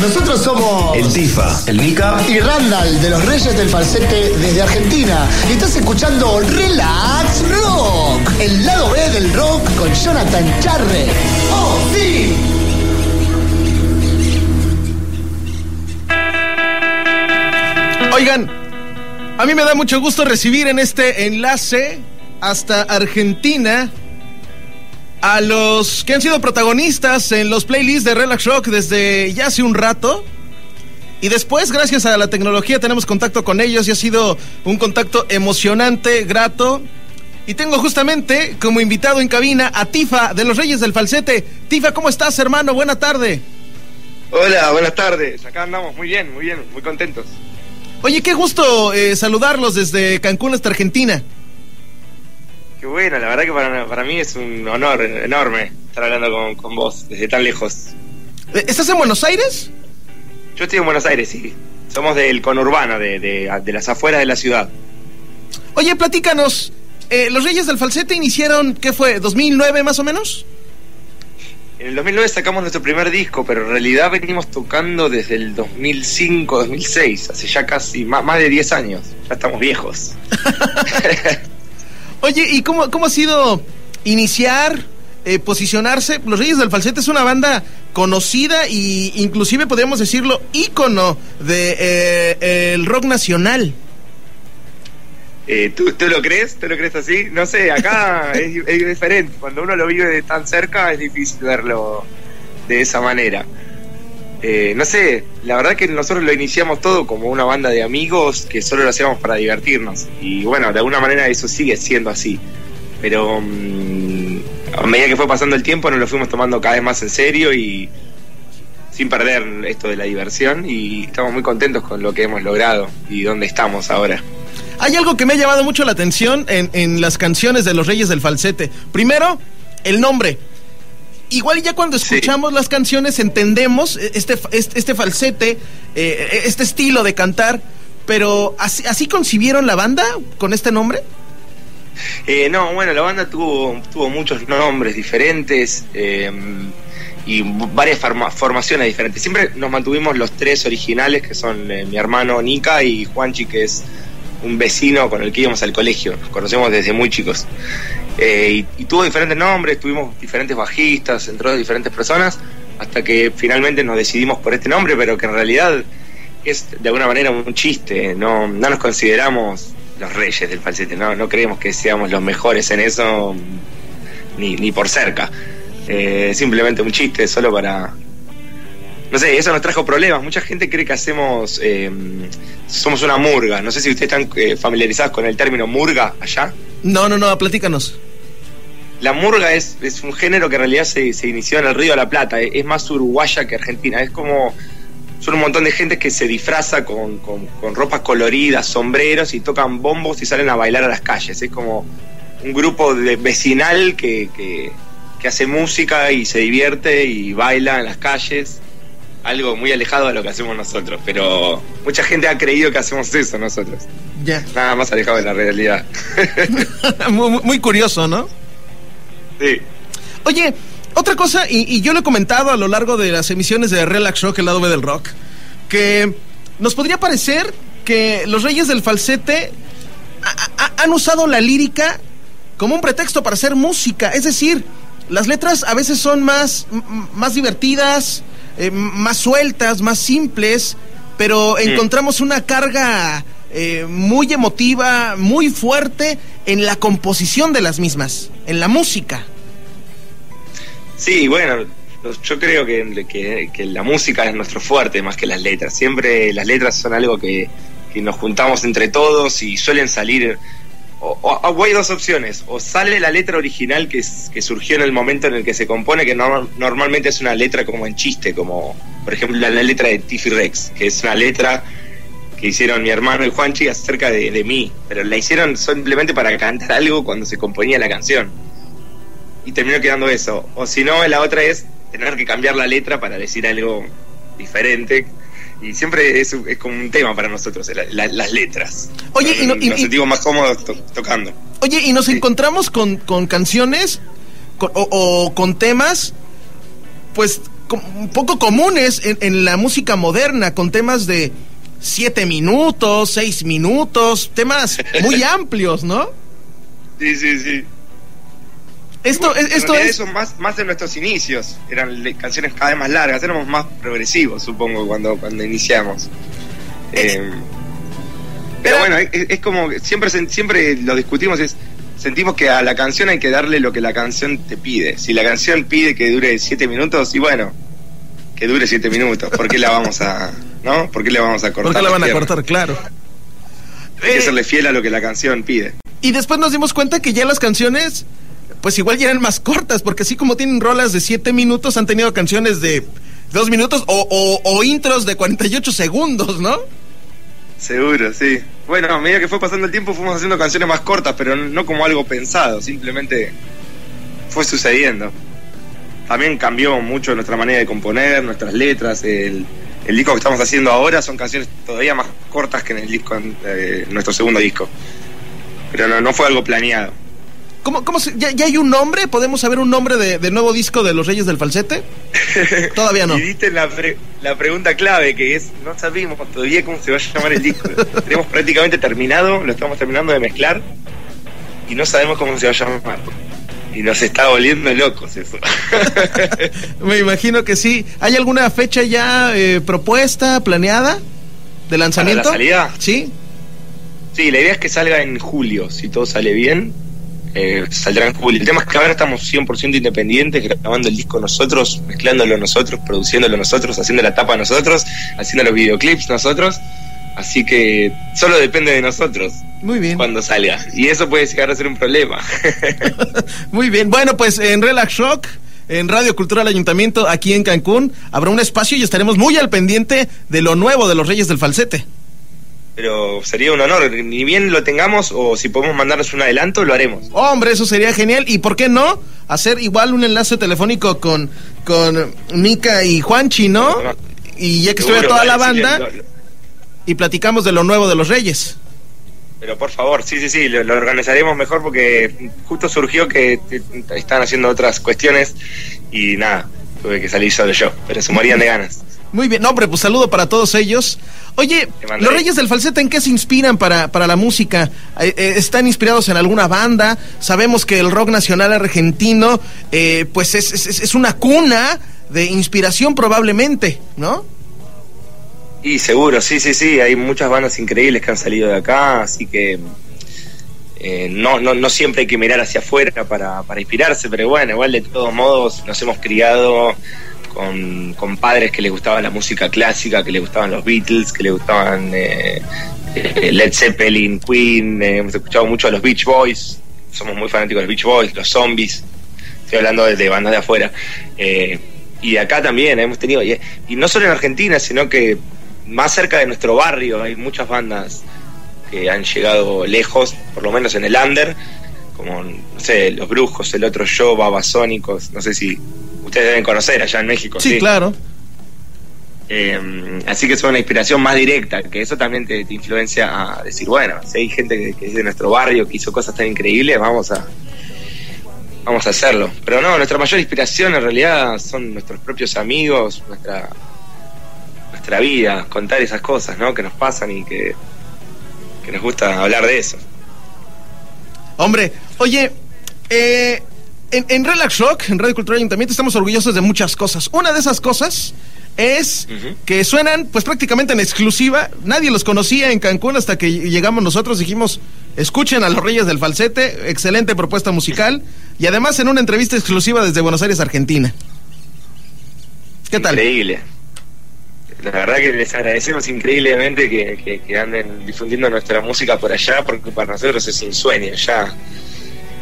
Nosotros somos El Tifa, el Nika. y Randall de los Reyes del Falsete desde Argentina. Y estás escuchando Relax Rock, el lado B del rock con Jonathan Charre. ¡Oh, sí! Oigan, a mí me da mucho gusto recibir en este enlace hasta Argentina a los que han sido protagonistas en los playlists de Relax Rock desde ya hace un rato. Y después, gracias a la tecnología, tenemos contacto con ellos y ha sido un contacto emocionante, grato. Y tengo justamente como invitado en cabina a Tifa de los Reyes del Falsete. Tifa, ¿cómo estás, hermano? Buena tarde. Hola, buenas tardes. Acá andamos muy bien, muy bien, muy contentos. Oye, qué gusto eh, saludarlos desde Cancún hasta Argentina. Qué bueno, la verdad que para, para mí es un honor enorme estar hablando con, con vos desde tan lejos. Eh, ¿Estás en Buenos Aires? Yo estoy en Buenos Aires, sí. Somos del conurbano, de, de, de las afueras de la ciudad. Oye, platícanos. eh, los Reyes del Falsete iniciaron, ¿qué fue? ¿2009 más o menos? En el 2009 sacamos nuestro primer disco, pero en realidad venimos tocando desde el 2005, 2006, hace ya casi más, más de 10 años. Ya estamos viejos. Oye, ¿y cómo, cómo ha sido iniciar, eh, posicionarse? Los Reyes del Falsete es una banda conocida y inclusive podríamos decirlo ícono de eh, el rock nacional. Eh, ¿tú, ¿Tú lo crees? ¿Tú lo crees así? No sé, acá es, es diferente. Cuando uno lo vive de tan cerca es difícil verlo de esa manera. Eh, no sé, la verdad que nosotros lo iniciamos todo como una banda de amigos que solo lo hacíamos para divertirnos. Y bueno, de alguna manera eso sigue siendo así. Pero mm, a medida que fue pasando el tiempo nos lo fuimos tomando cada vez más en serio y sin perder esto de la diversión. Y estamos muy contentos con lo que hemos logrado y dónde estamos ahora. Hay algo que me ha llamado mucho la atención en, en las canciones de los Reyes del Falsete. Primero, el nombre. Igual ya cuando Sí. escuchamos las canciones entendemos este, este, este falsete, eh, este estilo de cantar, pero ¿así, ¿así concibieron la banda con este nombre? Eh, no, bueno, la banda tuvo, tuvo muchos nombres diferentes eh, y varias forma- formaciones diferentes. Siempre nos mantuvimos los tres originales, que son eh, mi hermano Nika y Juanchi, que es un vecino con el que íbamos al colegio. Nos conocemos desde muy chicos. Eh, y, tuvo diferentes nombres, tuvimos diferentes bajistas, entró diferentes personas, hasta que finalmente nos decidimos por este nombre, pero que en realidad es de alguna manera un chiste. No, no nos consideramos los reyes del falsete, no, no creemos que seamos los mejores en eso, ni, ni por cerca. Eh, simplemente un chiste, solo para. No sé, eso nos trajo problemas. Mucha gente cree que hacemos. eh, somos una murga. No sé si ustedes están eh, familiarizados con el término murga allá. No, no, no, platícanos. La murga es, es un género que en realidad se, se inició en el Río de la Plata. Es, más uruguaya que argentina. Es como. Son un montón de gente que se disfraza con, con, con ropas coloridas, sombreros y tocan bombos y salen a bailar a las calles. Es como un grupo de vecinal que, que, que hace música y se divierte y baila en las calles. Algo muy alejado de lo que hacemos nosotros. Pero mucha gente ha creído que hacemos eso nosotros. Ya. Nada más alejado de la realidad. muy- muy curioso, ¿no? Sí. Oye, otra cosa, y, y yo lo he comentado a lo largo de las emisiones de Relax Rock, el lado B del rock, que nos podría parecer que los reyes del falsete ha- ha- han usado la lírica como un pretexto para hacer música. Es decir, las letras a veces son más, divertidas, eh, más sueltas, más simples, pero encontramos una carga eh, muy emotiva, muy fuerte en la composición de las mismas, en la música. Sí, bueno, yo creo que, que- la música es nuestro fuerte más que las letras. Siempre las letras son algo que, que nos juntamos entre todos y suelen salir. O, hay dos opciones: o sale la letra original que, que surgió en el momento en el que se compone, que normal- normalmente es una letra como en chiste, como por ejemplo la letra de Tiffy Rex, que es una letra que hicieron mi hermano y Juanchi acerca de, de mí, pero la hicieron simplemente para cantar algo cuando se componía la canción y terminó quedando eso. O si no, la otra es tener que cambiar la letra para decir algo diferente. Y siempre es, es como un tema para nosotros, la- la- las letras. Oye, y no- y- nos y- sentimos más cómodos to- tocando. Oye, y nos Sí. encontramos con, con canciones con- o, o con temas, pues poco comunes en, en la música moderna, con temas de siete minutos, seis minutos, temas muy amplios, ¿no? Sí, sí, sí. Esto, En esto realidad es... eso más, más en nuestros inicios. Eran canciones cada vez más largas. Éramos más progresivos, supongo, cuando, cuando iniciamos. Eh, pero era- bueno, es, es como siempre, siempre lo discutimos. Es, sentimos que a la canción hay que darle lo que la canción te pide. Si la canción pide que dure siete minutos, y bueno, que dure siete minutos. ¿Por qué la vamos a, no? ¿Por qué le vamos a cortar? ¿Por qué la van a piernas? cortar? Claro. Hay que Eh, serle fiel a lo que la canción pide. Y después nos dimos cuenta que ya las canciones, pues igual ya eran más cortas, porque así como tienen rolas de 7 minutos, han tenido canciones de 2 minutos o, o- o intros de 48 segundos, ¿no? Seguro, sí. Bueno, a medida que fue pasando el tiempo fuimos haciendo canciones más cortas, pero no como algo pensado, simplemente fue sucediendo. También cambió mucho nuestra manera de componer, nuestras letras, el, el disco que estamos haciendo ahora son canciones todavía más cortas que en el disco, eh, nuestro segundo disco. Pero no, no fue algo planeado. ¿Cómo, cómo se- ya, ya hay un nombre? ¿Podemos saber un nombre de, del nuevo disco de Los Reyes del Falsete? Todavía no. Y la, pre- la pregunta clave, que es, no sabemos todavía cómo se va a llamar el disco. Tenemos prácticamente terminado, lo estamos terminando de mezclar y no sabemos cómo se va a llamar. Y nos está volviendo locos eso. Me imagino que sí. ¿Hay alguna fecha ya eh, propuesta, planeada de lanzamiento? ¿Para la salida? Sí. sí, la idea es que salga en julio, si todo sale bien. eh, saldrá en julio. El tema es que ahora estamos 100% independientes, grabando el disco nosotros, mezclándolo nosotros, produciéndolo nosotros, haciendo la tapa nosotros, haciendo los videoclips nosotros. Así que solo depende de nosotros. Muy bien. cuando salga. Y eso puede llegar a ser un problema. Muy bien. Bueno, pues en Relax Shock, en Radio Cultural Ayuntamiento, aquí en Cancún, habrá un espacio y estaremos muy al pendiente de lo nuevo de los Reyes del Falsete. Pero sería un honor, ni bien lo tengamos o si podemos mandarles un adelanto, lo haremos. Hombre, eso sería genial. ¿Y por qué no? Hacer igual un enlace telefónico con, con Mica y Juanchi, ¿no? Y ya que estuviera toda la sí, banda lo- lo- y platicamos de lo nuevo de los Reyes. pero por favor, sí, sí, sí, lo, lo organizaremos mejor porque justo surgió que te- están haciendo otras cuestiones y nada, tuve que salir solo yo, pero se morían de ganas. Muy bien, no, hombre, pues saludo para todos ellos. Oye, los Reyes del Falsete, ¿en qué se inspiran para, para la música? Eh, eh, ¿Están inspirados en alguna banda? Sabemos que el rock nacional argentino, eh, pues es, es- es una cuna de inspiración probablemente, ¿no? Y seguro, sí, sí, sí, hay muchas bandas increíbles que han salido de acá, así que eh, no, no, no siempre hay que mirar hacia afuera para, para inspirarse, pero bueno, igual de todos modos nos hemos criado con, con padres que les gustaba la música clásica, que les gustaban los Beatles, que les gustaban eh, eh, Led Zeppelin, Queen, hemos escuchado mucho a los Beach Boys, somos muy fanáticos de los Beach Boys, los Zombies, estoy hablando de, bandas de afuera. Y acá también hemos tenido, y no solo en Argentina, sino que más cerca de nuestro barrio hay muchas bandas que han llegado lejos, por lo menos en el under, como, no sé, Los Brujos, El Otro Yo, Babasónicos, no sé si ustedes deben conocer allá en México. Sí, claro. Eh, así que es una inspiración más directa, que eso también te, te influencia a decir, bueno, si hay gente que, que es de nuestro barrio que hizo cosas tan increíbles, vamos a vamos a hacerlo. Pero no, nuestra mayor inspiración en realidad son nuestros propios amigos, nuestra nuestra vida, contar esas cosas, ¿no? Que nos pasan y que, que nos gusta hablar de eso. Hombre, oye, eh, en, en Relax Rock, en Radio Cultural Ayuntamiento, estamos orgullosos de muchas cosas. Una de esas cosas es que suenan pues prácticamente en exclusiva. Nadie los conocía en Cancún hasta que llegamos nosotros. Dijimos, escuchen a los Reyes del Falsete, excelente propuesta musical. Y además en una entrevista exclusiva desde Buenos Aires, Argentina. ¿Qué tal? Increíble. La verdad que les agradecemos increíblemente que, que- que anden difundiendo nuestra música por allá, porque para nosotros es un sueño ya.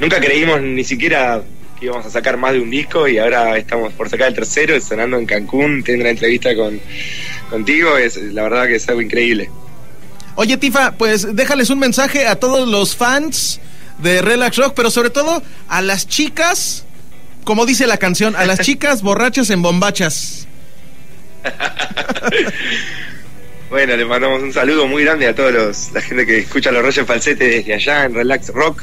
Nunca creímos ni siquiera que íbamos a sacar más de un disco y ahora estamos por sacar el tercero, sonando en Cancún, teniendo una entrevista con, contigo, es la verdad que es algo increíble. Oye, Tifa, pues déjales un mensaje a todos los fans de Relax Rock, pero sobre todo a las chicas, como dice la canción, a las chicas borrachas en bombachas. Bueno, le mandamos un saludo muy grande a todos los, la gente que escucha los Reyes Falsete desde allá en Relax Rock,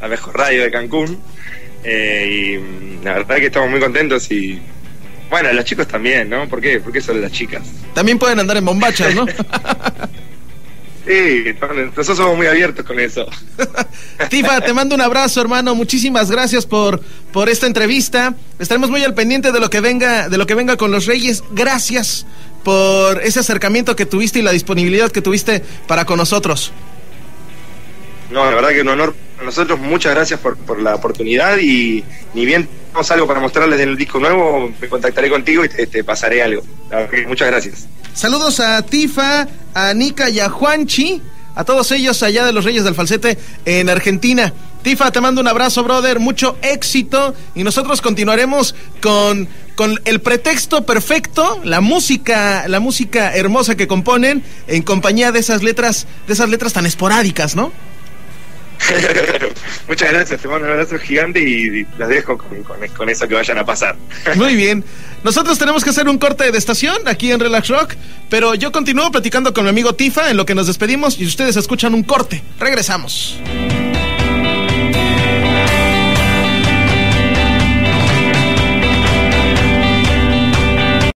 la mejor radio de Cancún. Eh, y mm, la verdad que estamos muy contentos y Bueno, los chicos también, ¿no? ¿Por qué? ¿Por qué solo las chicas? También pueden andar en bombachas, ¿no? Sí, nosotros somos muy abiertos con eso. Tifa, te mando un abrazo, hermano. Muchísimas gracias por, por esta entrevista. Estaremos muy al pendiente de lo que venga, de lo que venga con los Reyes. Gracias por ese acercamiento que tuviste y la disponibilidad que tuviste para con nosotros. No, la verdad que un honor para nosotros. Muchas gracias por, por la oportunidad y ni bien tenemos algo para mostrarles del disco nuevo, me contactaré contigo y te, pasaré algo. muchas gracias. Saludos a Tifa, a Nika y a Juanchi, a todos ellos allá de los Reyes del Falsete en Argentina. Tifa, te mando un abrazo, brother, mucho éxito y nosotros continuaremos con, con el pretexto perfecto, la música, la música hermosa que componen en compañía de esas letras, de esas letras tan esporádicas, ¿no? Muchas gracias, te mando un abrazo gigante y las dejo con, eso que vayan a pasar. Muy bien. Nosotros tenemos que hacer un corte de estación aquí en Relax Rock, pero yo continúo platicando con mi amigo Tifa en lo que nos despedimos y ustedes escuchan un corte. Regresamos.